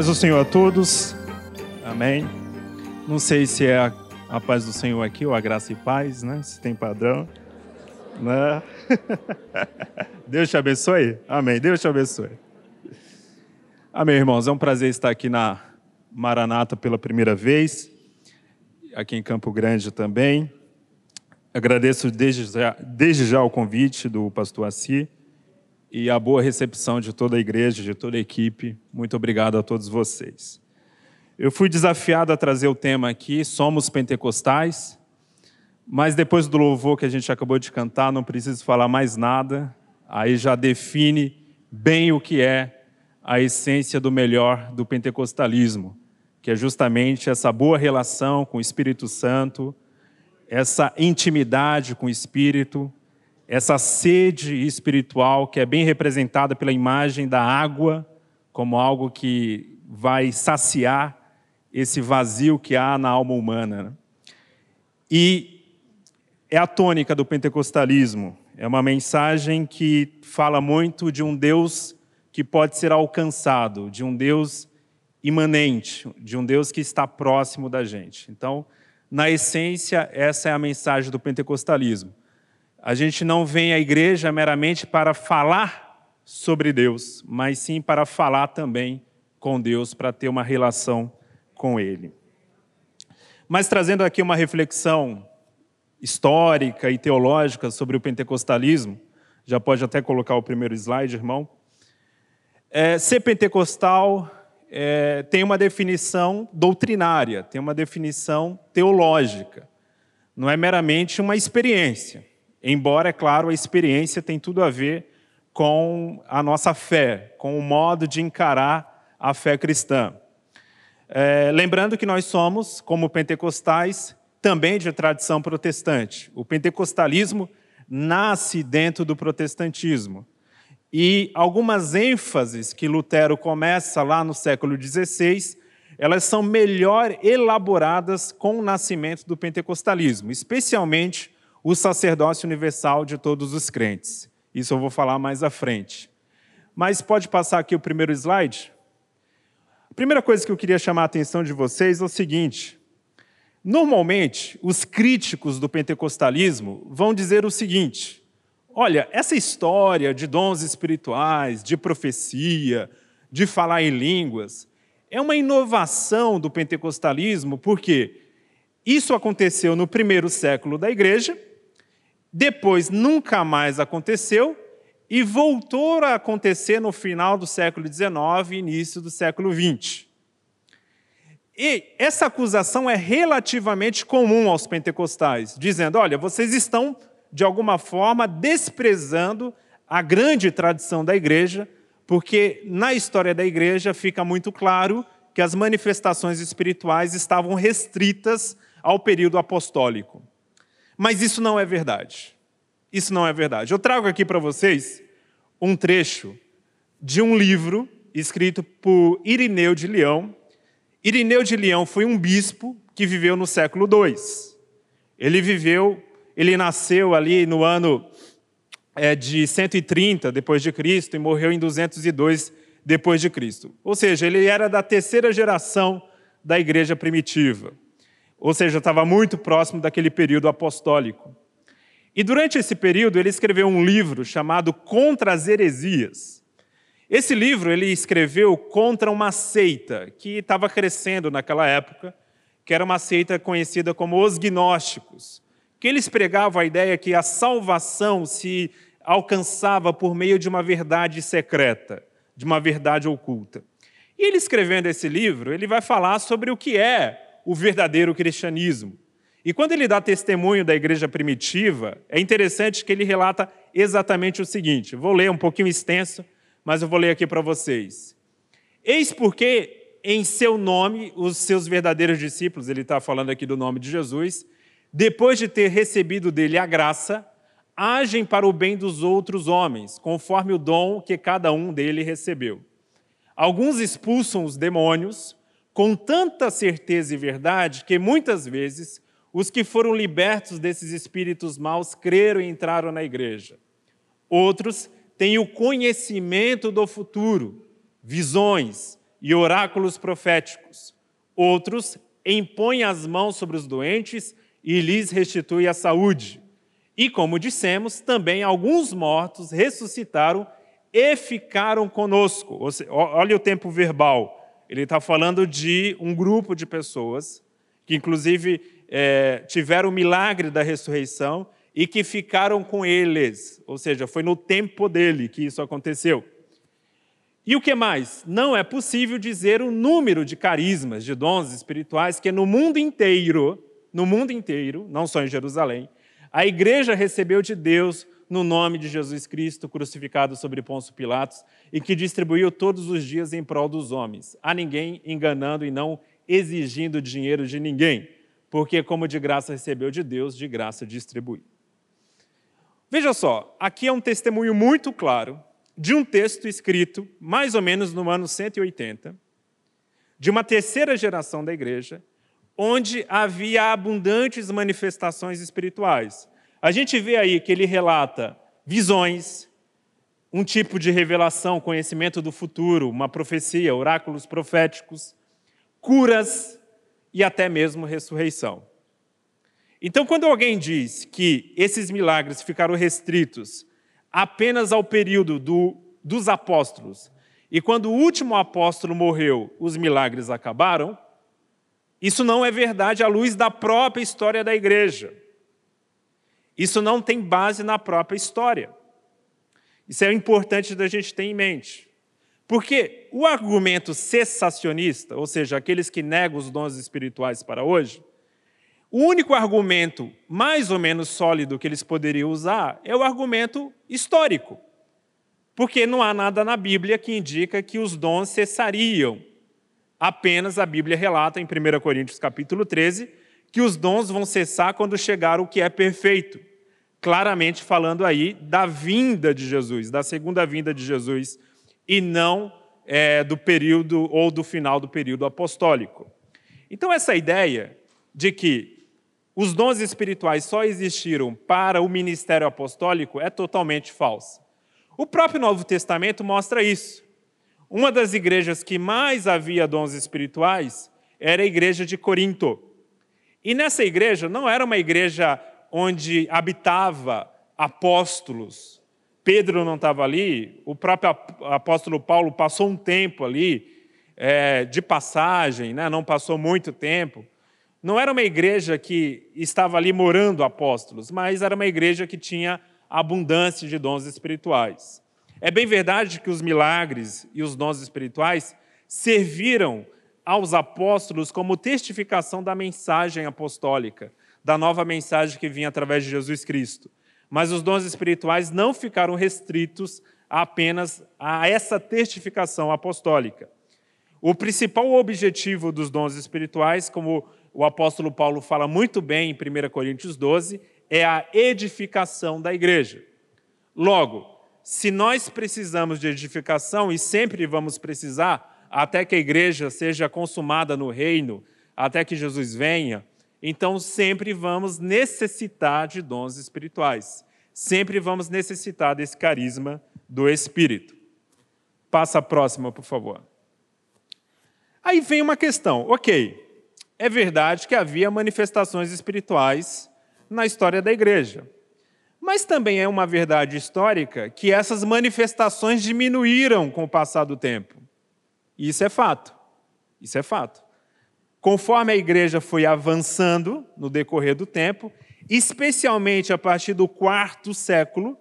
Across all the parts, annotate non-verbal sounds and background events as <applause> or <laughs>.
paz do Senhor a todos. Amém. Não sei se é a, a paz do Senhor aqui ou a graça e paz, né? Se tem padrão. Né? <laughs> Deus te abençoe. Amém. Deus te abençoe. Amém, irmãos. É um prazer estar aqui na Maranata pela primeira vez. Aqui em Campo Grande também. Agradeço desde já, desde já o convite do pastor Assi e a boa recepção de toda a igreja, de toda a equipe. Muito obrigado a todos vocês. Eu fui desafiado a trazer o tema aqui, Somos Pentecostais, mas depois do louvor que a gente acabou de cantar, não preciso falar mais nada, aí já define bem o que é a essência do melhor do pentecostalismo, que é justamente essa boa relação com o Espírito Santo, essa intimidade com o Espírito, essa sede espiritual que é bem representada pela imagem da água como algo que vai saciar esse vazio que há na alma humana. Né? E é a tônica do pentecostalismo. É uma mensagem que fala muito de um Deus que pode ser alcançado, de um Deus imanente, de um Deus que está próximo da gente. Então, na essência, essa é a mensagem do pentecostalismo. A gente não vem à igreja meramente para falar sobre Deus, mas sim para falar também com Deus, para ter uma relação com Ele. Mas trazendo aqui uma reflexão histórica e teológica sobre o pentecostalismo, já pode até colocar o primeiro slide, irmão. É, ser pentecostal é, tem uma definição doutrinária, tem uma definição teológica. Não é meramente uma experiência. Embora, é claro, a experiência tem tudo a ver com a nossa fé, com o modo de encarar a fé cristã. É, lembrando que nós somos, como pentecostais, também de tradição protestante. O pentecostalismo nasce dentro do protestantismo. E algumas ênfases que Lutero começa lá no século XVI, elas são melhor elaboradas com o nascimento do pentecostalismo, especialmente o sacerdócio universal de todos os crentes. Isso eu vou falar mais à frente. Mas pode passar aqui o primeiro slide? A primeira coisa que eu queria chamar a atenção de vocês é o seguinte: normalmente, os críticos do pentecostalismo vão dizer o seguinte: olha, essa história de dons espirituais, de profecia, de falar em línguas, é uma inovação do pentecostalismo, porque isso aconteceu no primeiro século da igreja depois nunca mais aconteceu e voltou a acontecer no final do século XIX e início do século XX. E essa acusação é relativamente comum aos pentecostais, dizendo: olha, vocês estão, de alguma forma, desprezando a grande tradição da igreja, porque na história da igreja fica muito claro que as manifestações espirituais estavam restritas ao período apostólico. Mas isso não é verdade. Isso não é verdade. Eu trago aqui para vocês um trecho de um livro escrito por Irineu de Leão. Irineu de Leão foi um bispo que viveu no século II. Ele viveu, ele nasceu ali no ano é, de 130 depois de Cristo e morreu em 202 depois de Cristo. Ou seja, ele era da terceira geração da igreja primitiva ou seja, estava muito próximo daquele período apostólico. E durante esse período ele escreveu um livro chamado Contra as Heresias. Esse livro ele escreveu contra uma seita que estava crescendo naquela época, que era uma seita conhecida como os gnósticos, que eles pregavam a ideia que a salvação se alcançava por meio de uma verdade secreta, de uma verdade oculta. E ele escrevendo esse livro, ele vai falar sobre o que é o verdadeiro cristianismo. E quando ele dá testemunho da igreja primitiva, é interessante que ele relata exatamente o seguinte: vou ler um pouquinho extenso, mas eu vou ler aqui para vocês. Eis porque em seu nome os seus verdadeiros discípulos, ele está falando aqui do nome de Jesus, depois de ter recebido dele a graça, agem para o bem dos outros homens, conforme o dom que cada um dele recebeu. Alguns expulsam os demônios, com tanta certeza e verdade que muitas vezes os que foram libertos desses espíritos maus creram e entraram na igreja. Outros têm o conhecimento do futuro, visões, e oráculos proféticos. Outros impõem as mãos sobre os doentes e lhes restitui a saúde. E, como dissemos, também alguns mortos ressuscitaram e ficaram conosco. Olha o tempo verbal. Ele está falando de um grupo de pessoas que, inclusive, é, tiveram o milagre da ressurreição e que ficaram com eles. Ou seja, foi no tempo dele que isso aconteceu. E o que mais? Não é possível dizer o número de carismas, de dons espirituais que no mundo inteiro, no mundo inteiro, não só em Jerusalém, a igreja recebeu de Deus no nome de Jesus Cristo, crucificado sobre Pôncio Pilatos, e que distribuiu todos os dias em prol dos homens, a ninguém enganando e não exigindo dinheiro de ninguém, porque como de graça recebeu de Deus, de graça distribui. Veja só, aqui é um testemunho muito claro de um texto escrito mais ou menos no ano 180, de uma terceira geração da igreja, onde havia abundantes manifestações espirituais. A gente vê aí que ele relata visões, um tipo de revelação, conhecimento do futuro, uma profecia, oráculos proféticos, curas e até mesmo ressurreição. Então, quando alguém diz que esses milagres ficaram restritos apenas ao período do, dos apóstolos, e quando o último apóstolo morreu, os milagres acabaram, isso não é verdade à luz da própria história da igreja. Isso não tem base na própria história. Isso é importante da gente ter em mente. Porque o argumento cessacionista, ou seja, aqueles que negam os dons espirituais para hoje, o único argumento mais ou menos sólido que eles poderiam usar é o argumento histórico. Porque não há nada na Bíblia que indica que os dons cessariam Apenas a Bíblia relata em 1 Coríntios capítulo 13 que os dons vão cessar quando chegar o que é perfeito. Claramente falando aí da vinda de Jesus, da segunda vinda de Jesus, e não é, do período ou do final do período apostólico. Então, essa ideia de que os dons espirituais só existiram para o ministério apostólico é totalmente falsa. O próprio Novo Testamento mostra isso. Uma das igrejas que mais havia dons espirituais era a igreja de Corinto. E nessa igreja não era uma igreja onde habitava apóstolos. Pedro não estava ali, o próprio apóstolo Paulo passou um tempo ali, é, de passagem, né? não passou muito tempo. Não era uma igreja que estava ali morando apóstolos, mas era uma igreja que tinha abundância de dons espirituais. É bem verdade que os milagres e os dons espirituais serviram aos apóstolos como testificação da mensagem apostólica, da nova mensagem que vinha através de Jesus Cristo. Mas os dons espirituais não ficaram restritos apenas a essa testificação apostólica. O principal objetivo dos dons espirituais, como o apóstolo Paulo fala muito bem em 1 Coríntios 12, é a edificação da igreja. Logo, se nós precisamos de edificação, e sempre vamos precisar, até que a igreja seja consumada no reino, até que Jesus venha, então sempre vamos necessitar de dons espirituais. Sempre vamos necessitar desse carisma do Espírito. Passa a próxima, por favor. Aí vem uma questão. Ok, é verdade que havia manifestações espirituais na história da igreja. Mas também é uma verdade histórica que essas manifestações diminuíram com o passar do tempo. E isso é fato. Isso é fato. Conforme a igreja foi avançando no decorrer do tempo, especialmente a partir do quarto século,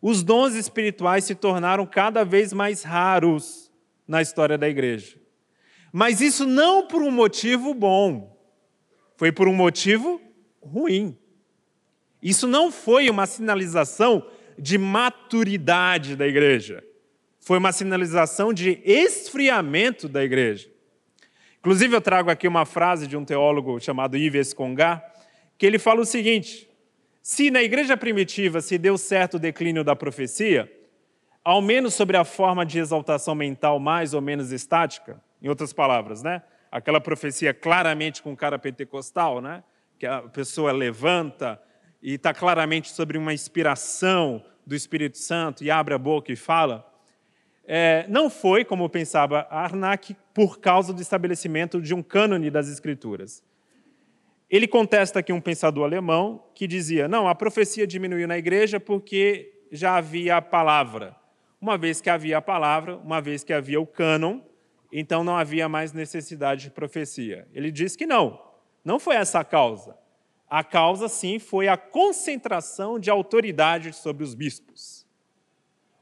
os dons espirituais se tornaram cada vez mais raros na história da igreja. Mas isso não por um motivo bom, foi por um motivo ruim. Isso não foi uma sinalização de maturidade da igreja, foi uma sinalização de esfriamento da igreja. Inclusive, eu trago aqui uma frase de um teólogo chamado Yves Congar, que ele fala o seguinte: se na igreja primitiva se deu certo o declínio da profecia, ao menos sobre a forma de exaltação mental mais ou menos estática, em outras palavras, né? Aquela profecia claramente com cara pentecostal, né? Que a pessoa levanta, e está claramente sobre uma inspiração do Espírito Santo e abre a boca e fala, é, não foi, como pensava Arnak, por causa do estabelecimento de um cânone das Escrituras. Ele contesta aqui um pensador alemão que dizia: não, a profecia diminuiu na igreja porque já havia a palavra. Uma vez que havia a palavra, uma vez que havia o cânon, então não havia mais necessidade de profecia. Ele diz que não, não foi essa a causa. A causa, sim, foi a concentração de autoridade sobre os bispos.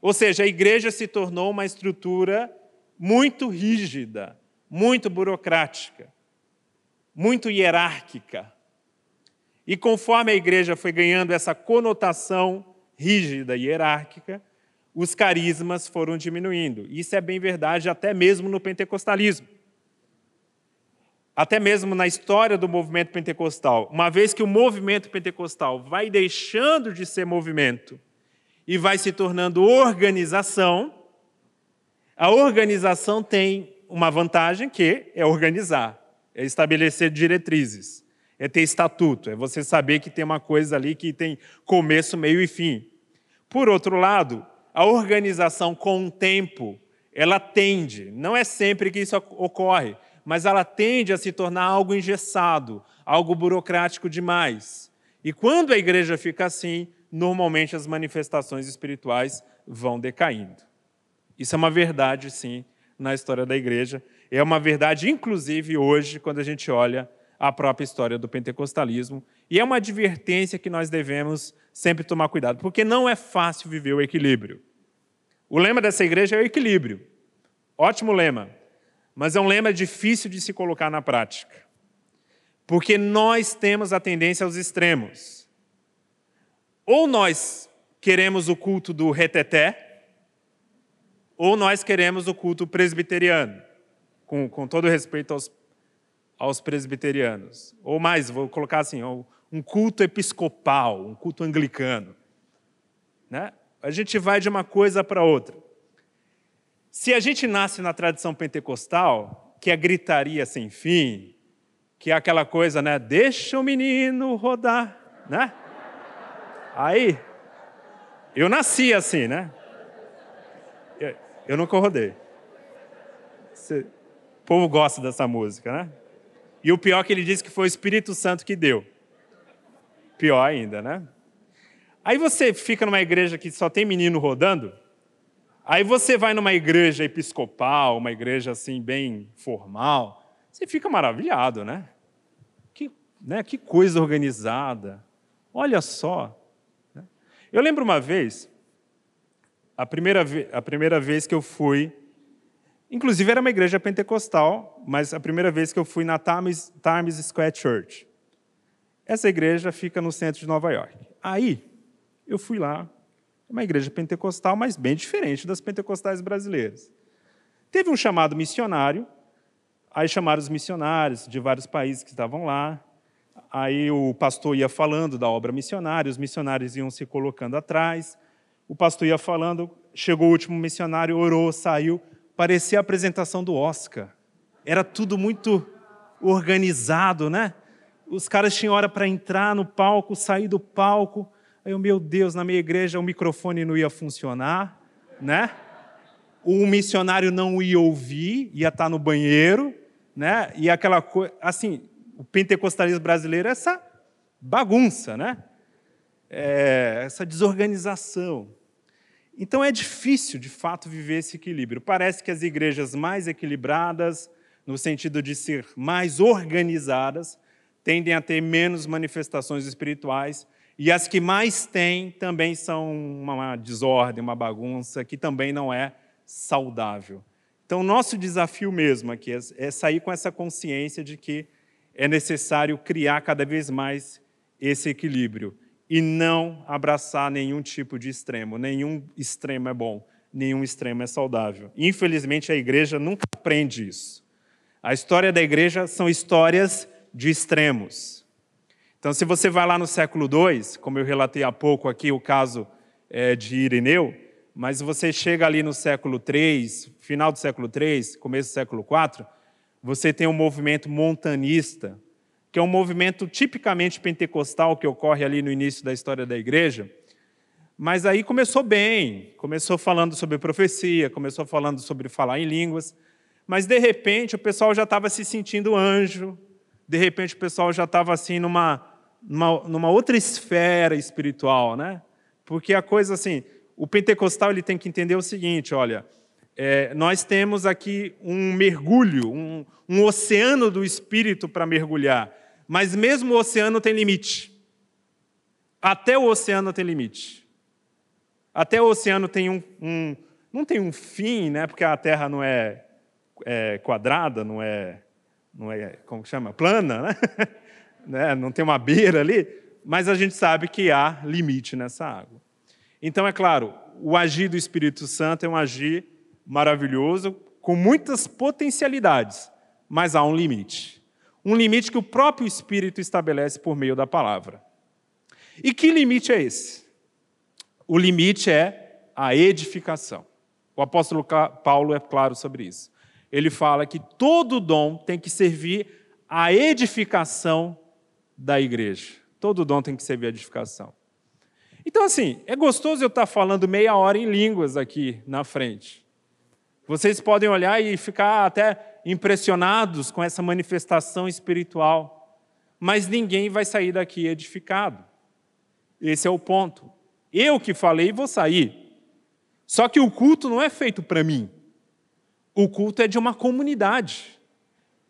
Ou seja, a igreja se tornou uma estrutura muito rígida, muito burocrática, muito hierárquica. E conforme a igreja foi ganhando essa conotação rígida e hierárquica, os carismas foram diminuindo. Isso é bem verdade até mesmo no pentecostalismo até mesmo na história do movimento pentecostal, uma vez que o movimento pentecostal vai deixando de ser movimento e vai se tornando organização, a organização tem uma vantagem que é organizar, é estabelecer diretrizes, é ter estatuto, é você saber que tem uma coisa ali que tem começo, meio e fim. Por outro lado, a organização com o tempo, ela tende, não é sempre que isso ocorre, mas ela tende a se tornar algo engessado, algo burocrático demais. E quando a igreja fica assim, normalmente as manifestações espirituais vão decaindo. Isso é uma verdade, sim, na história da igreja. É uma verdade, inclusive, hoje, quando a gente olha a própria história do pentecostalismo. E é uma advertência que nós devemos sempre tomar cuidado, porque não é fácil viver o equilíbrio. O lema dessa igreja é o equilíbrio. Ótimo lema mas é um lema difícil de se colocar na prática. Porque nós temos a tendência aos extremos. Ou nós queremos o culto do reteté, ou nós queremos o culto presbiteriano, com, com todo respeito aos, aos presbiterianos. Ou mais, vou colocar assim, um culto episcopal, um culto anglicano. Né? A gente vai de uma coisa para outra. Se a gente nasce na tradição pentecostal, que é gritaria sem fim, que é aquela coisa, né? Deixa o menino rodar, né? Aí, eu nasci assim, né? Eu, nunca rodei. o povo gosta dessa música, né? E o pior é que ele disse que foi o Espírito Santo que deu. Pior ainda, né? Aí você fica numa igreja que só tem menino rodando, Aí você vai numa igreja episcopal, uma igreja assim bem formal, você fica maravilhado, né? Que, né? que coisa organizada. Olha só. Eu lembro uma vez, a primeira, a primeira vez que eu fui, inclusive era uma igreja pentecostal, mas a primeira vez que eu fui na Times, Times Square Church. Essa igreja fica no centro de Nova York. Aí, eu fui lá, uma igreja pentecostal, mas bem diferente das pentecostais brasileiras. Teve um chamado missionário, aí chamaram os missionários de vários países que estavam lá, aí o pastor ia falando da obra missionária, os missionários iam se colocando atrás, o pastor ia falando, chegou o último missionário, orou, saiu, parecia a apresentação do Oscar. Era tudo muito organizado, né? Os caras tinham hora para entrar no palco, sair do palco, Aí eu, meu Deus, na minha igreja o microfone não ia funcionar, né? O missionário não ia ouvir, ia estar no banheiro, né? E aquela coisa, assim, o pentecostalismo brasileiro é essa bagunça, né? É essa desorganização. Então é difícil, de fato, viver esse equilíbrio. Parece que as igrejas mais equilibradas, no sentido de ser mais organizadas, tendem a ter menos manifestações espirituais e as que mais têm também são uma desordem, uma bagunça, que também não é saudável. Então, nosso desafio mesmo aqui é, é sair com essa consciência de que é necessário criar cada vez mais esse equilíbrio e não abraçar nenhum tipo de extremo. Nenhum extremo é bom, nenhum extremo é saudável. Infelizmente, a igreja nunca aprende isso. A história da igreja são histórias de extremos. Então, se você vai lá no século II, como eu relatei há pouco aqui o caso é, de Ireneu, mas você chega ali no século III, final do século III, começo do século IV, você tem um movimento montanista, que é um movimento tipicamente pentecostal que ocorre ali no início da história da igreja, Mas aí começou bem, começou falando sobre profecia, começou falando sobre falar em línguas, mas de repente o pessoal já estava se sentindo anjo, de repente o pessoal já estava assim numa, numa, numa, outra esfera espiritual, né? Porque a coisa assim, o pentecostal ele tem que entender o seguinte, olha, é, nós temos aqui um mergulho, um, um oceano do espírito para mergulhar, mas mesmo o oceano tem limite. Até o oceano tem limite. Até o oceano tem um, um não tem um fim, né? Porque a Terra não é, é quadrada, não é, não é como chama, plana, né? <laughs> né? Não tem uma beira ali, mas a gente sabe que há limite nessa água. Então é claro, o agir do Espírito Santo é um agir maravilhoso, com muitas potencialidades, mas há um limite. Um limite que o próprio Espírito estabelece por meio da palavra. E que limite é esse? O limite é a edificação. O apóstolo Paulo é claro sobre isso. Ele fala que todo dom tem que servir à edificação da igreja. Todo dom tem que servir à edificação. Então, assim, é gostoso eu estar falando meia hora em línguas aqui na frente. Vocês podem olhar e ficar até impressionados com essa manifestação espiritual, mas ninguém vai sair daqui edificado. Esse é o ponto. Eu que falei vou sair. Só que o culto não é feito para mim. O culto é de uma comunidade.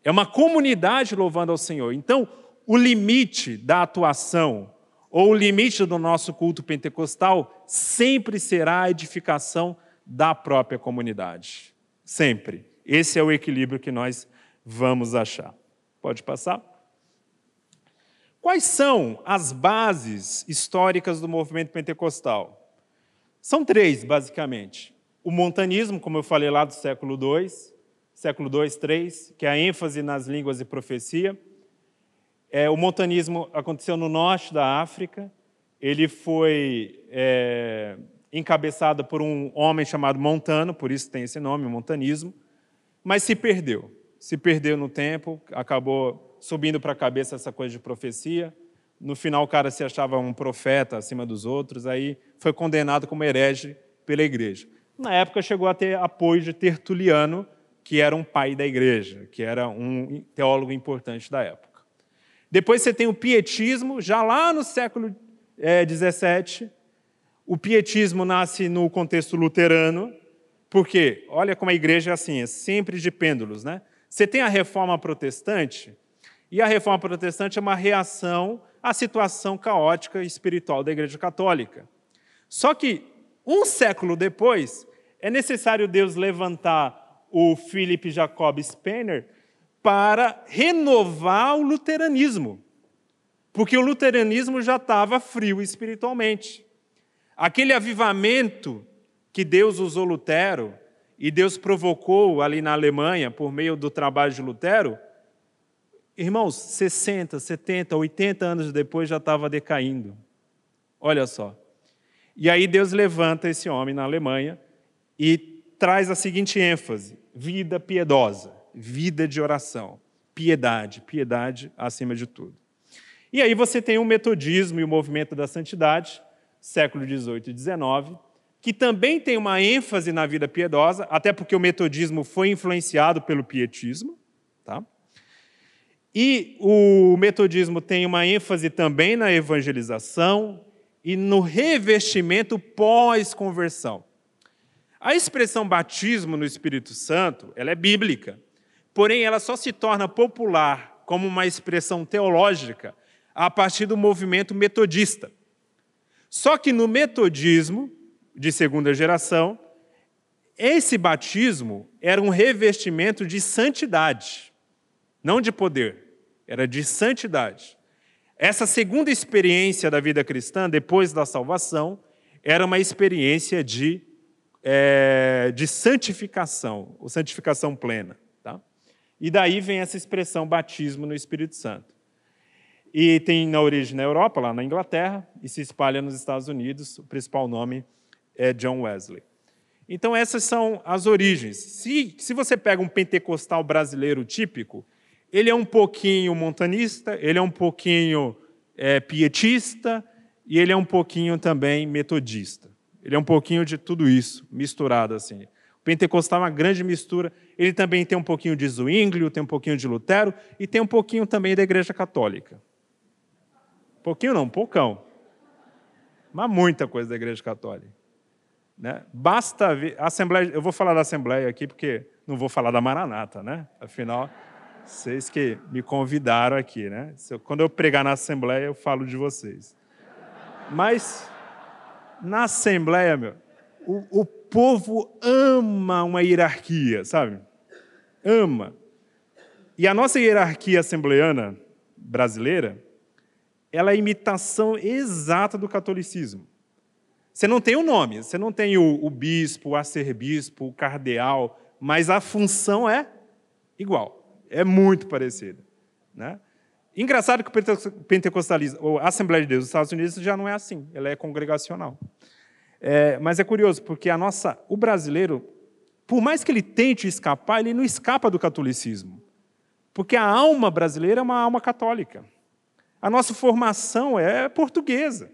É uma comunidade louvando ao Senhor. Então, o limite da atuação ou o limite do nosso culto pentecostal sempre será a edificação da própria comunidade. Sempre. Esse é o equilíbrio que nós vamos achar. Pode passar? Quais são as bases históricas do movimento pentecostal? São três, basicamente. O montanismo, como eu falei lá do século II, século II, III, que é a ênfase nas línguas e profecia. É, o montanismo aconteceu no norte da África. Ele foi é, encabeçado por um homem chamado Montano, por isso tem esse nome, montanismo, mas se perdeu. Se perdeu no tempo, acabou subindo para a cabeça essa coisa de profecia. No final, o cara se achava um profeta acima dos outros, aí foi condenado como herege pela igreja. Na época, chegou a ter apoio de Tertuliano, que era um pai da igreja, que era um teólogo importante da época. Depois você tem o pietismo, já lá no século XVII. É, o pietismo nasce no contexto luterano, porque, olha como a igreja é assim, é sempre de pêndulos. Né? Você tem a reforma protestante, e a reforma protestante é uma reação à situação caótica espiritual da Igreja Católica. Só que, um século depois, é necessário Deus levantar o Philip Jacob Spener para renovar o luteranismo. Porque o luteranismo já estava frio espiritualmente. Aquele avivamento que Deus usou Lutero e Deus provocou ali na Alemanha por meio do trabalho de Lutero, Irmãos, 60, 70, 80 anos depois já estava decaindo. Olha só. E aí Deus levanta esse homem na Alemanha e traz a seguinte ênfase: vida piedosa, vida de oração, piedade, piedade acima de tudo. E aí você tem o metodismo e o movimento da santidade, século 18 e 19, que também tem uma ênfase na vida piedosa, até porque o metodismo foi influenciado pelo pietismo, tá? E o metodismo tem uma ênfase também na evangelização e no revestimento pós-conversão. A expressão batismo no Espírito Santo, ela é bíblica, porém ela só se torna popular como uma expressão teológica a partir do movimento metodista. Só que no metodismo de segunda geração, esse batismo era um revestimento de santidade não de poder, era de santidade. Essa segunda experiência da vida cristã, depois da salvação, era uma experiência de, é, de santificação, ou santificação plena. Tá? E daí vem essa expressão batismo no Espírito Santo. E tem na origem na Europa, lá na Inglaterra, e se espalha nos Estados Unidos. O principal nome é John Wesley. Então, essas são as origens. Se, se você pega um pentecostal brasileiro típico, ele é um pouquinho montanista, ele é um pouquinho é, pietista e ele é um pouquinho também metodista. Ele é um pouquinho de tudo isso, misturado assim. O pentecostal é uma grande mistura. Ele também tem um pouquinho de Zwinglio, tem um pouquinho de Lutero e tem um pouquinho também da Igreja Católica. Pouquinho não, poucão. Mas muita coisa da Igreja Católica. Né? Basta ver. Assembleia, eu vou falar da Assembleia aqui porque não vou falar da Maranata, né? Afinal, vocês que me convidaram aqui, né? Quando eu pregar na Assembleia, eu falo de vocês. Mas na Assembleia, meu, o, o povo ama uma hierarquia, sabe? Ama. E a nossa hierarquia assembleana brasileira, ela é a imitação exata do catolicismo. Você não tem o nome, você não tem o, o bispo, o arcebispo, o cardeal, mas a função é igual, é muito parecida. Né? Engraçado que o pentecostalismo, a Assembleia de Deus dos Estados Unidos já não é assim, ela é congregacional. É, mas é curioso, porque a nossa, o brasileiro, por mais que ele tente escapar, ele não escapa do catolicismo. Porque a alma brasileira é uma alma católica. A nossa formação é portuguesa.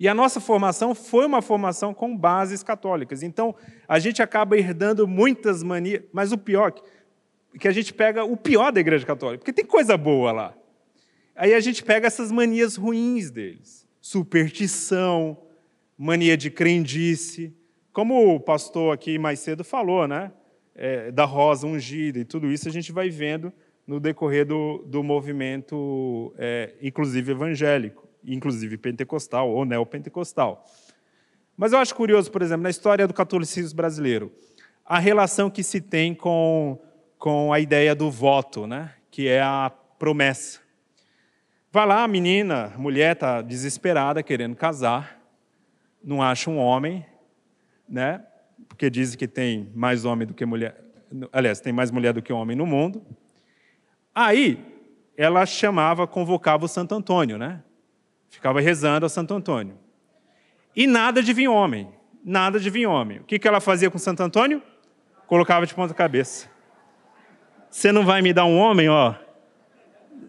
E a nossa formação foi uma formação com bases católicas. Então, a gente acaba herdando muitas manias, mas o pior é que a gente pega o pior da Igreja Católica, porque tem coisa boa lá. Aí a gente pega essas manias ruins deles. Superstição, mania de crendice, como o pastor aqui mais cedo falou, né? É, da rosa ungida e tudo isso a gente vai vendo no decorrer do, do movimento, é, inclusive evangélico inclusive pentecostal ou neopentecostal. Mas eu acho curioso, por exemplo, na história do catolicismo brasileiro, a relação que se tem com, com a ideia do voto, né? que é a promessa. Vai lá, a menina, a mulher está desesperada, querendo casar, não acha um homem, né? porque diz que tem mais homem do que mulher, aliás, tem mais mulher do que homem no mundo. Aí, ela chamava, convocava o Santo Antônio, né? Ficava rezando ao Santo Antônio. E nada de vir homem. Nada de vir homem. O que ela fazia com Santo Antônio? Colocava de ponta cabeça. Você não vai me dar um homem, ó.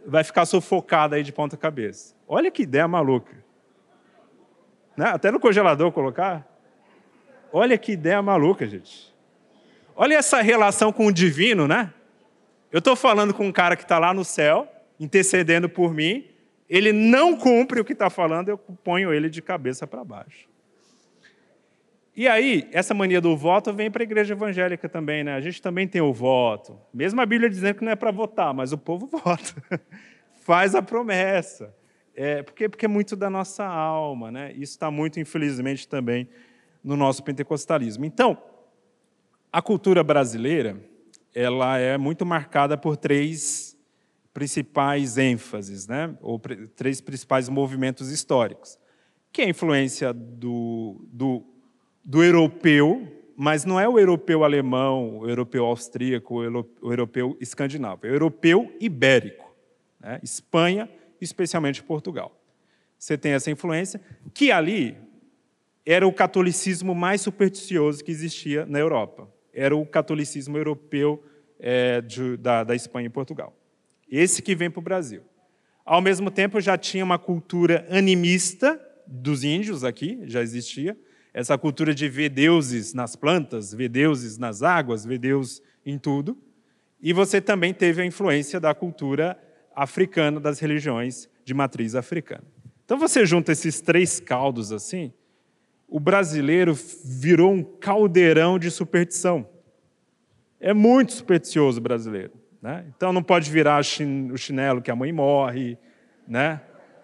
Vai ficar sufocado aí de ponta cabeça. Olha que ideia maluca. Né? Até no congelador colocar. Olha que ideia maluca, gente. Olha essa relação com o divino, né? Eu estou falando com um cara que está lá no céu, intercedendo por mim, ele não cumpre o que está falando, eu ponho ele de cabeça para baixo. E aí, essa mania do voto vem para a igreja evangélica também, né? A gente também tem o voto. Mesmo a Bíblia dizendo que não é para votar, mas o povo <laughs> vota. Faz a promessa. É, porque, porque é muito da nossa alma, né? Isso está muito, infelizmente, também no nosso pentecostalismo. Então, a cultura brasileira, ela é muito marcada por três principais ênfases, né? ou três principais movimentos históricos, que é a influência do, do, do europeu, mas não é o europeu alemão, o europeu austríaco, o europeu escandinavo, é o europeu ibérico, né? Espanha, especialmente Portugal. Você tem essa influência, que ali era o catolicismo mais supersticioso que existia na Europa. Era o catolicismo europeu é, de, da, da Espanha e Portugal. Esse que vem para o Brasil. Ao mesmo tempo, já tinha uma cultura animista dos índios aqui, já existia. Essa cultura de ver deuses nas plantas, ver deuses nas águas, ver Deus em tudo. E você também teve a influência da cultura africana, das religiões de matriz africana. Então você junta esses três caldos assim, o brasileiro virou um caldeirão de superstição. É muito supersticioso o brasileiro. Né? Então não pode virar o chinelo que a mãe morre, né?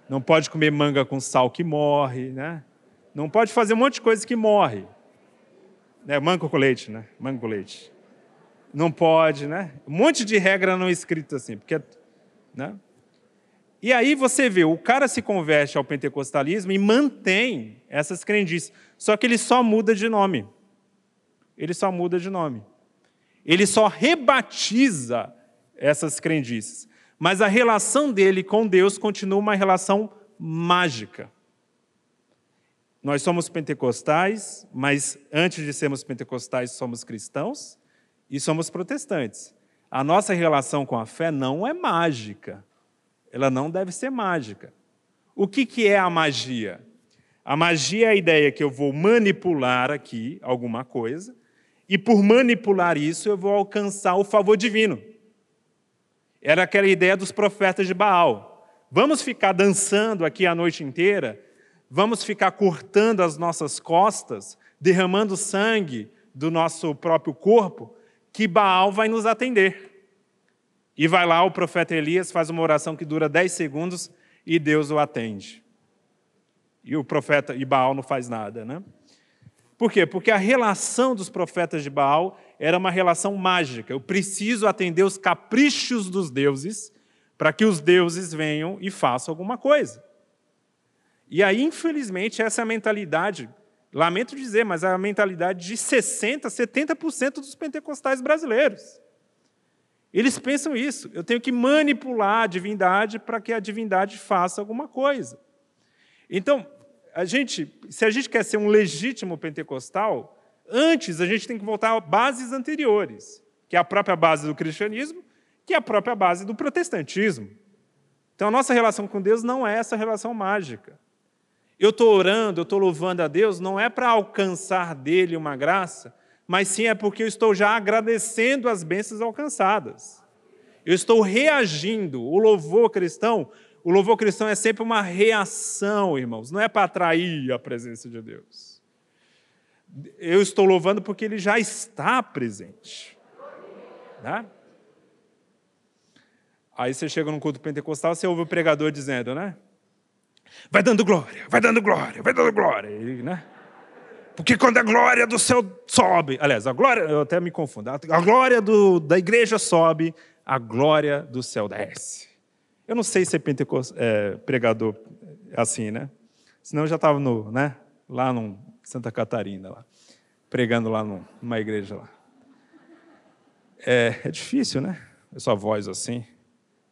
não pode comer manga com sal que morre, né? não pode fazer um monte de coisa que morre. Manga com leite, né? Manga com leite. Não pode, né? Um monte de regra não escrita assim, porque, né? E aí você vê, o cara se converte ao pentecostalismo e mantém essas crendices, só que ele só muda de nome. Ele só muda de nome. Ele só rebatiza essas crendices. Mas a relação dele com Deus continua uma relação mágica. Nós somos pentecostais, mas antes de sermos pentecostais, somos cristãos e somos protestantes. A nossa relação com a fé não é mágica. Ela não deve ser mágica. O que, que é a magia? A magia é a ideia que eu vou manipular aqui alguma coisa, e por manipular isso eu vou alcançar o favor divino. Era aquela ideia dos profetas de Baal. Vamos ficar dançando aqui a noite inteira? Vamos ficar cortando as nossas costas, derramando sangue do nosso próprio corpo, que Baal vai nos atender. E vai lá o profeta Elias, faz uma oração que dura 10 segundos e Deus o atende. E o profeta e Baal não faz nada, né? Por quê? Porque a relação dos profetas de Baal era uma relação mágica. Eu preciso atender os caprichos dos deuses para que os deuses venham e façam alguma coisa. E aí, infelizmente, essa é a mentalidade, lamento dizer, mas é a mentalidade de 60%, 70% dos pentecostais brasileiros. Eles pensam isso. Eu tenho que manipular a divindade para que a divindade faça alguma coisa. Então, a gente, se a gente quer ser um legítimo pentecostal, antes a gente tem que voltar a bases anteriores, que é a própria base do cristianismo, que é a própria base do protestantismo. Então, a nossa relação com Deus não é essa relação mágica. Eu estou orando, eu estou louvando a Deus, não é para alcançar dele uma graça, mas sim é porque eu estou já agradecendo as bênçãos alcançadas. Eu estou reagindo. O louvor cristão, o louvor cristão é sempre uma reação, irmãos, não é para atrair a presença de Deus. Eu estou louvando porque ele já está presente. Né? Aí você chega num culto pentecostal, você ouve o pregador dizendo, né? Vai dando glória, vai dando glória, vai dando glória. E, né? Porque quando a glória do céu sobe, aliás, a glória, eu até me confundo, a glória do, da igreja sobe, a glória do céu desce. Eu não sei se é, é pregador assim, né? Senão eu já estava né? lá em Santa Catarina, lá, pregando lá numa igreja lá. É, é difícil, né? Essa voz assim.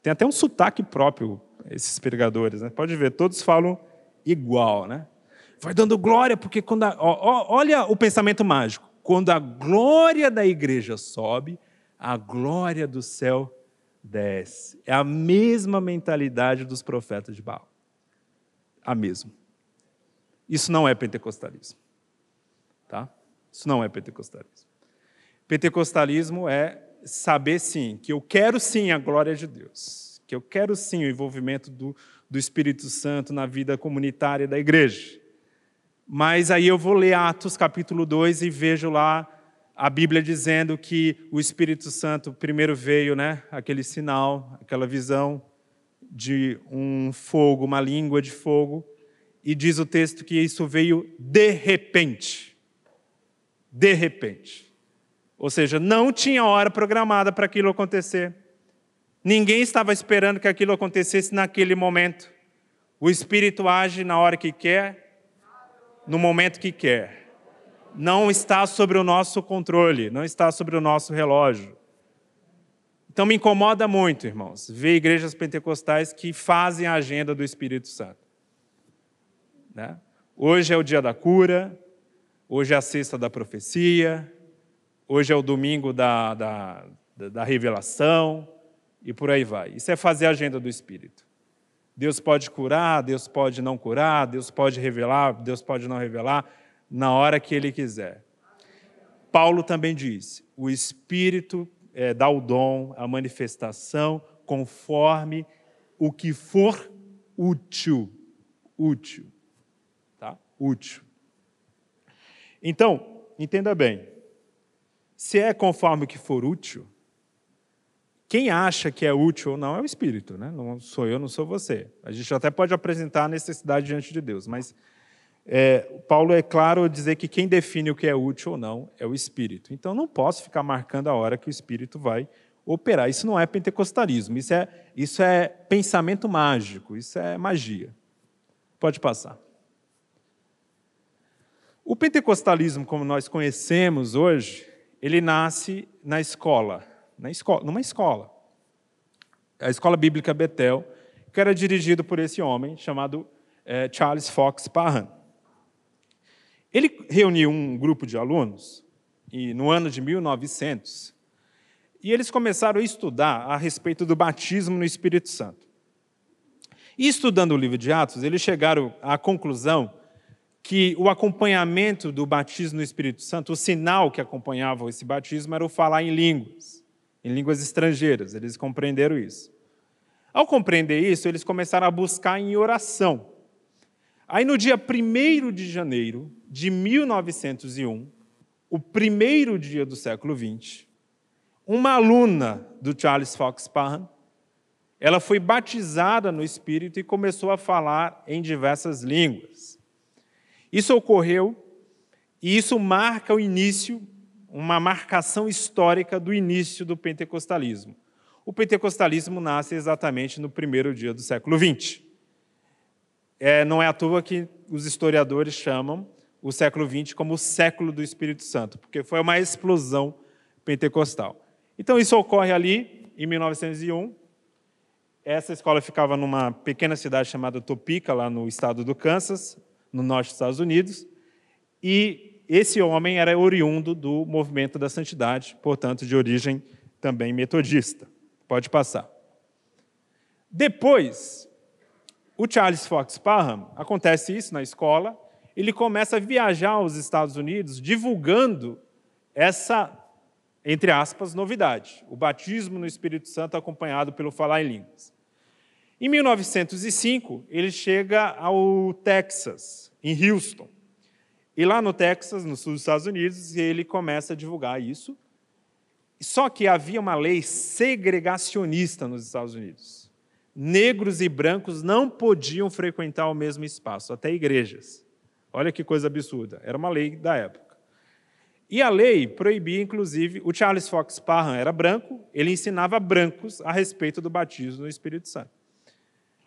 Tem até um sotaque próprio, esses pregadores, né? Pode ver, todos falam igual, né? Vai dando glória, porque quando a, ó, olha o pensamento mágico. Quando a glória da igreja sobe, a glória do céu desce. É a mesma mentalidade dos profetas de Baal. A mesma. Isso não é pentecostalismo. Tá? Isso não é pentecostalismo. Pentecostalismo é saber sim que eu quero sim a glória de Deus, que eu quero sim o envolvimento do, do Espírito Santo na vida comunitária da igreja. Mas aí eu vou ler Atos capítulo 2 e vejo lá a Bíblia dizendo que o Espírito Santo primeiro veio, né, aquele sinal, aquela visão de um fogo, uma língua de fogo, e diz o texto que isso veio de repente. De repente. Ou seja, não tinha hora programada para aquilo acontecer. Ninguém estava esperando que aquilo acontecesse naquele momento. O Espírito age na hora que quer, no momento que quer. Não está sobre o nosso controle, não está sobre o nosso relógio. Então me incomoda muito, irmãos, ver igrejas pentecostais que fazem a agenda do Espírito Santo. Né? Hoje é o dia da cura, hoje é a sexta da profecia, hoje é o domingo da, da, da revelação, e por aí vai. Isso é fazer a agenda do Espírito. Deus pode curar, Deus pode não curar, Deus pode revelar, Deus pode não revelar, na hora que Ele quiser. Paulo também diz: o Espírito é, dá o dom, a manifestação, conforme o que for útil. Útil. Tá? Útil. Então, entenda bem: se é conforme o que for útil, quem acha que é útil ou não é o Espírito, né? não sou eu, não sou você. A gente até pode apresentar a necessidade diante de Deus, mas é, Paulo é claro dizer que quem define o que é útil ou não é o Espírito. Então não posso ficar marcando a hora que o Espírito vai operar. Isso não é pentecostalismo, isso é, isso é pensamento mágico, isso é magia. Pode passar. O pentecostalismo, como nós conhecemos hoje, ele nasce na escola na escola, numa escola. A escola bíblica Betel, que era dirigido por esse homem chamado é, Charles Fox Parham. Ele reuniu um grupo de alunos e no ano de 1900 e eles começaram a estudar a respeito do batismo no Espírito Santo. E estudando o livro de Atos, eles chegaram à conclusão que o acompanhamento do batismo no Espírito Santo, o sinal que acompanhava esse batismo era o falar em línguas, em línguas estrangeiras. Eles compreenderam isso. Ao compreender isso, eles começaram a buscar em oração. Aí, no dia 1 de janeiro de 1901, o primeiro dia do século XX, uma aluna do Charles Fox Parham, ela foi batizada no Espírito e começou a falar em diversas línguas. Isso ocorreu e isso marca o início, uma marcação histórica do início do pentecostalismo. O pentecostalismo nasce exatamente no primeiro dia do século XX. É, não é à toa que os historiadores chamam o século XX como o século do Espírito Santo, porque foi uma explosão pentecostal. Então, isso ocorre ali, em 1901. Essa escola ficava numa pequena cidade chamada Topeka, lá no estado do Kansas, no norte dos Estados Unidos. E esse homem era oriundo do movimento da santidade, portanto, de origem também metodista. Pode passar. Depois, o Charles Fox Parham, acontece isso na escola, ele começa a viajar aos Estados Unidos divulgando essa, entre aspas, novidade, o batismo no Espírito Santo acompanhado pelo falar em línguas. Em 1905, ele chega ao Texas, em Houston. E lá no Texas, no sul dos Estados Unidos, ele começa a divulgar isso. Só que havia uma lei segregacionista nos Estados Unidos. Negros e brancos não podiam frequentar o mesmo espaço, até igrejas. Olha que coisa absurda. Era uma lei da época. E a lei proibia, inclusive, o Charles Fox Parham era branco, ele ensinava brancos a respeito do batismo no Espírito Santo.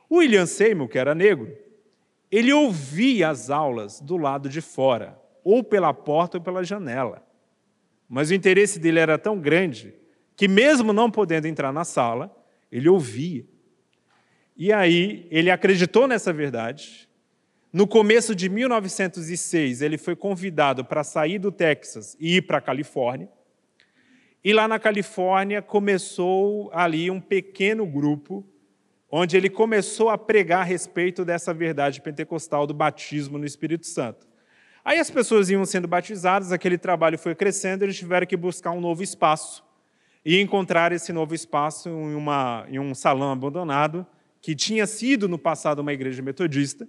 O William Seymour, que era negro, ele ouvia as aulas do lado de fora, ou pela porta ou pela janela. Mas o interesse dele era tão grande que, mesmo não podendo entrar na sala, ele ouvia. E aí ele acreditou nessa verdade. No começo de 1906, ele foi convidado para sair do Texas e ir para a Califórnia. E lá na Califórnia começou ali um pequeno grupo, onde ele começou a pregar a respeito dessa verdade pentecostal do batismo no Espírito Santo. Aí as pessoas iam sendo batizadas, aquele trabalho foi crescendo, eles tiveram que buscar um novo espaço e encontrar esse novo espaço em, uma, em um salão abandonado, que tinha sido no passado uma igreja metodista,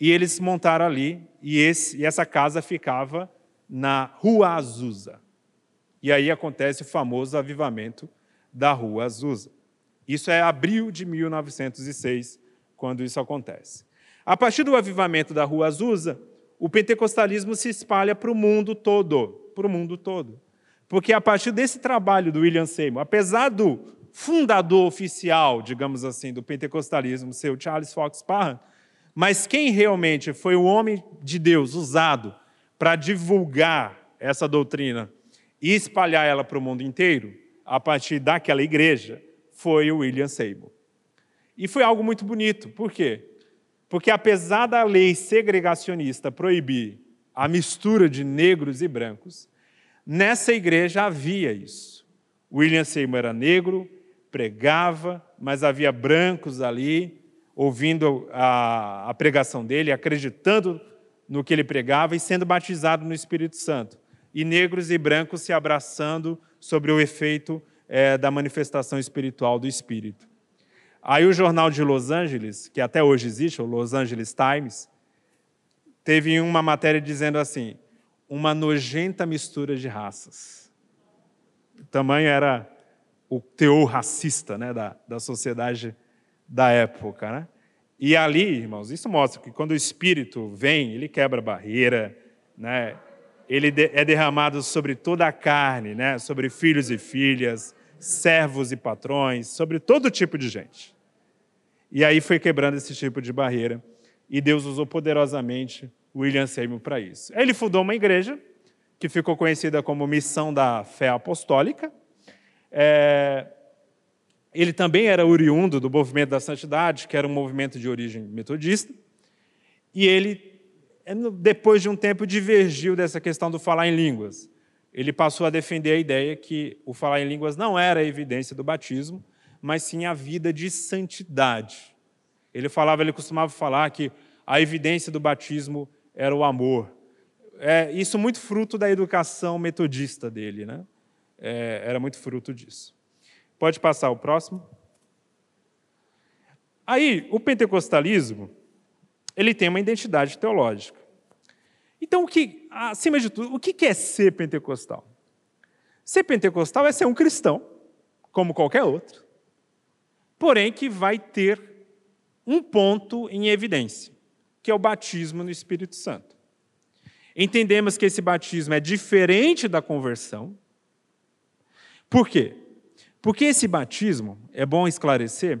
e eles montaram ali, e, esse, e essa casa ficava na Rua Azusa. E aí acontece o famoso avivamento da Rua Azusa. Isso é abril de 1906, quando isso acontece. A partir do avivamento da Rua Azusa, o pentecostalismo se espalha para o mundo todo, para o mundo todo. Porque a partir desse trabalho do William Seymour, apesar do fundador oficial, digamos assim, do pentecostalismo ser o Charles Fox Parham, mas quem realmente foi o homem de Deus usado para divulgar essa doutrina e espalhar ela para o mundo inteiro, a partir daquela igreja, foi o William Seymour. E foi algo muito bonito. Por quê? Porque apesar da lei segregacionista proibir a mistura de negros e brancos, nessa igreja havia isso. William Seymour era negro, pregava, mas havia brancos ali ouvindo a, a pregação dele, acreditando no que ele pregava e sendo batizado no Espírito Santo. E negros e brancos se abraçando sobre o efeito é, da manifestação espiritual do Espírito. Aí o jornal de Los Angeles, que até hoje existe, o Los Angeles Times, teve uma matéria dizendo assim: uma nojenta mistura de raças. O tamanho era o teor racista né, da, da sociedade da época. Né? E ali, irmãos, isso mostra que quando o Espírito vem, ele quebra barreira, né? ele é derramado sobre toda a carne, né? sobre filhos e filhas, servos e patrões, sobre todo tipo de gente. E aí foi quebrando esse tipo de barreira. E Deus usou poderosamente William Seymour para isso. Ele fundou uma igreja que ficou conhecida como Missão da Fé Apostólica. É... Ele também era oriundo do movimento da santidade, que era um movimento de origem metodista. E ele, depois de um tempo, divergiu dessa questão do falar em línguas. Ele passou a defender a ideia que o falar em línguas não era a evidência do batismo, mas sim a vida de santidade. Ele falava, ele costumava falar que a evidência do batismo era o amor. É, isso muito fruto da educação metodista dele, né? É, era muito fruto disso. Pode passar o próximo. Aí, o pentecostalismo, ele tem uma identidade teológica. Então, o que, acima de tudo, o que é ser pentecostal? Ser pentecostal é ser um cristão, como qualquer outro, porém que vai ter um ponto em evidência, que é o batismo no Espírito Santo. Entendemos que esse batismo é diferente da conversão. Por quê? Porque esse batismo, é bom esclarecer,